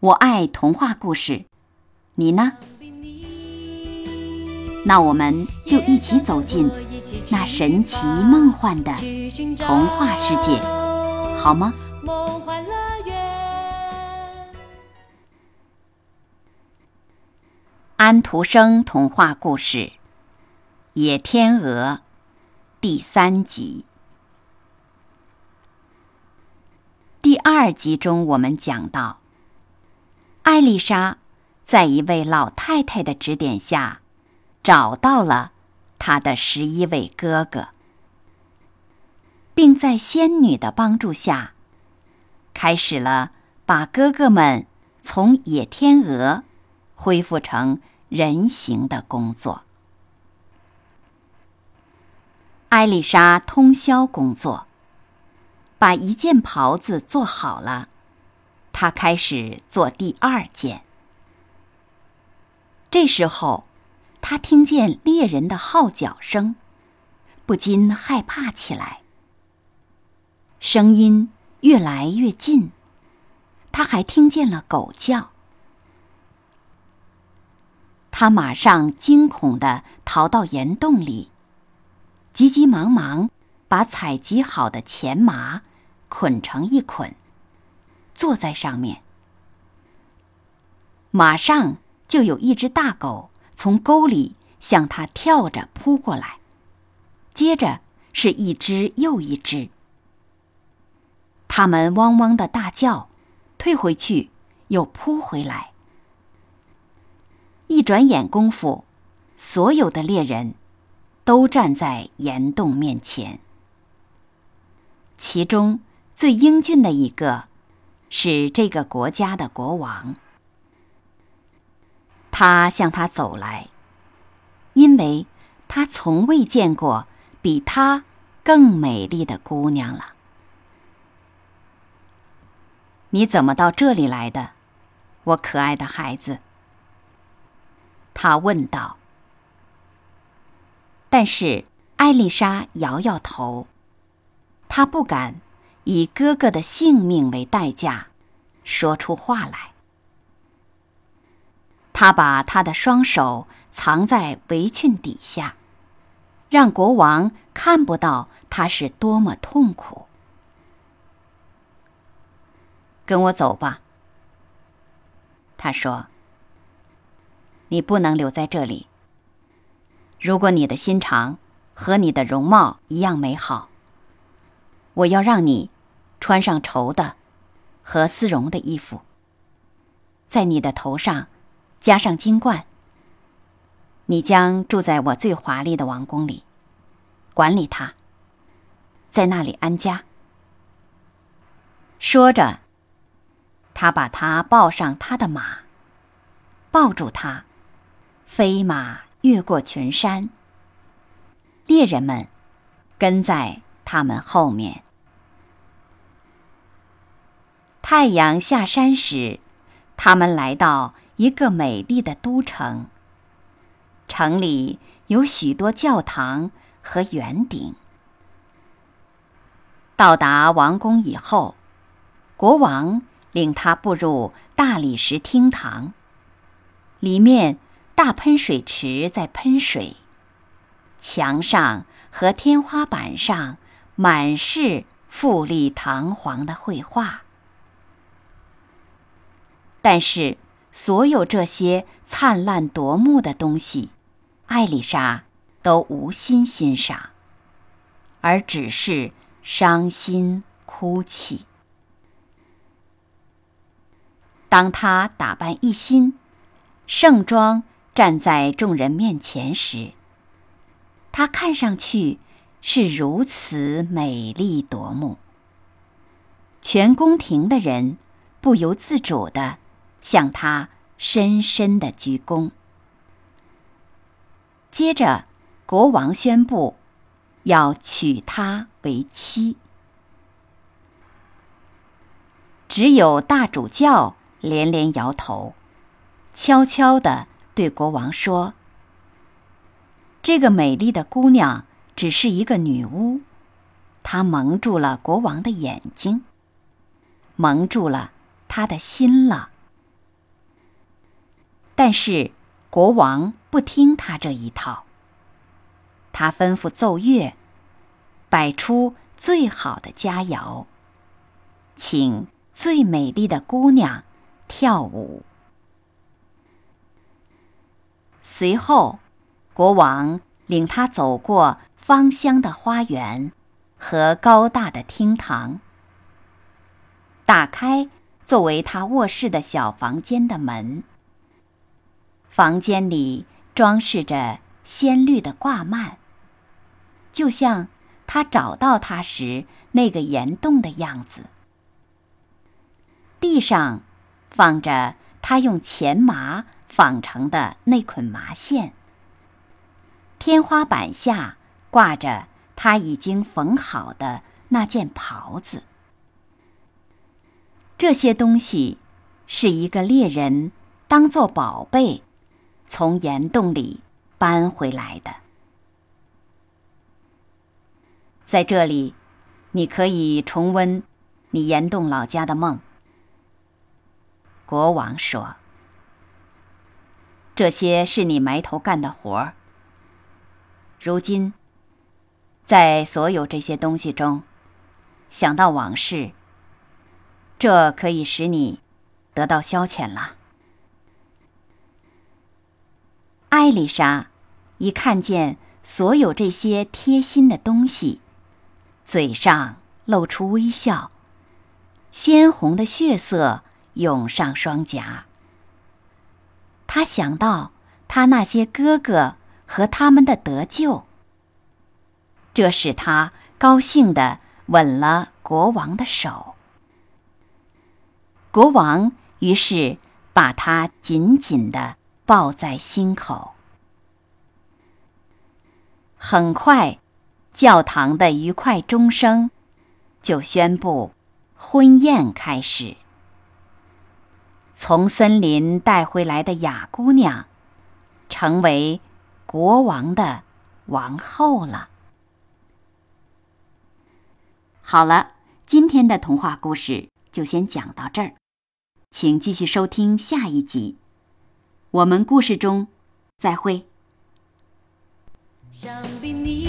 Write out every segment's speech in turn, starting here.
我爱童话故事，你呢？那我们就一起走进那神奇梦幻的童话世界，好吗？安徒生童话故事《野天鹅》第三集。第二集中，我们讲到，艾丽莎在一位老太太的指点下，找到了她的十一位哥哥，并在仙女的帮助下，开始了把哥哥们从野天鹅恢复成人形的工作。艾丽莎通宵工作。把一件袍子做好了，他开始做第二件。这时候，他听见猎人的号角声，不禁害怕起来。声音越来越近，他还听见了狗叫。他马上惊恐地逃到岩洞里，急急忙忙把采集好的钱麻。捆成一捆，坐在上面。马上就有一只大狗从沟里向他跳着扑过来，接着是一只又一只。它们汪汪的大叫，退回去，又扑回来。一转眼功夫，所有的猎人都站在岩洞面前，其中。最英俊的一个，是这个国家的国王。他向他走来，因为他从未见过比她更美丽的姑娘了。你怎么到这里来的，我可爱的孩子？他问道。但是艾丽莎摇摇头，她不敢。以哥哥的性命为代价，说出话来。他把他的双手藏在围裙底下，让国王看不到他是多么痛苦。跟我走吧，他说。你不能留在这里。如果你的心肠和你的容貌一样美好。我要让你穿上绸的和丝绒的衣服，在你的头上加上金冠。你将住在我最华丽的王宫里，管理它，在那里安家。说着，他把他抱上他的马，抱住他，飞马越过群山。猎人们跟在。他们后面，太阳下山时，他们来到一个美丽的都城。城里有许多教堂和圆顶。到达王宫以后，国王领他步入大理石厅堂，里面大喷水池在喷水，墙上和天花板上。满是富丽堂皇的绘画，但是所有这些灿烂夺目的东西，艾丽莎都无心欣赏，而只是伤心哭泣。当她打扮一新，盛装站在众人面前时，她看上去。是如此美丽夺目，全宫廷的人不由自主的向他深深的鞠躬。接着，国王宣布要娶她为妻。只有大主教连连摇头，悄悄地对国王说：“这个美丽的姑娘只是一个女巫，她蒙住了国王的眼睛，蒙住了他的心了。”但是国王不听他这一套，他吩咐奏乐，摆出最好的佳肴，请。最美丽的姑娘跳舞。随后，国王领她走过芳香的花园和高大的厅堂，打开作为他卧室的小房间的门。房间里装饰着鲜绿的挂幔，就像他找到它时那个岩洞的样子。地上放着他用钱麻纺成的那捆麻线，天花板下挂着他已经缝好的那件袍子。这些东西是一个猎人当做宝贝从岩洞里搬回来的。在这里，你可以重温你岩洞老家的梦。国王说：“这些是你埋头干的活儿。如今，在所有这些东西中，想到往事，这可以使你得到消遣了。”艾丽莎一看见所有这些贴心的东西，嘴上露出微笑，鲜红的血色。涌上双颊。他想到他那些哥哥和他们的得救，这使他高兴地吻了国王的手。国王于是把他紧紧地抱在心口。很快，教堂的愉快钟声就宣布婚宴开始。从森林带回来的雅姑娘，成为国王的王后了。好了，今天的童话故事就先讲到这儿，请继续收听下一集。我们故事中再会。想必你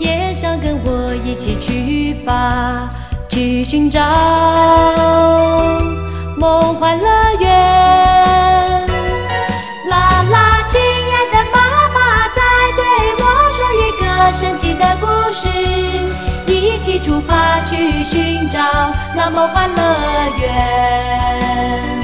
也想跟我一起去吧，去寻找。梦幻乐园，啦啦，亲爱的爸爸在对我说一个神奇的故事，一起出发去寻找那梦幻乐园。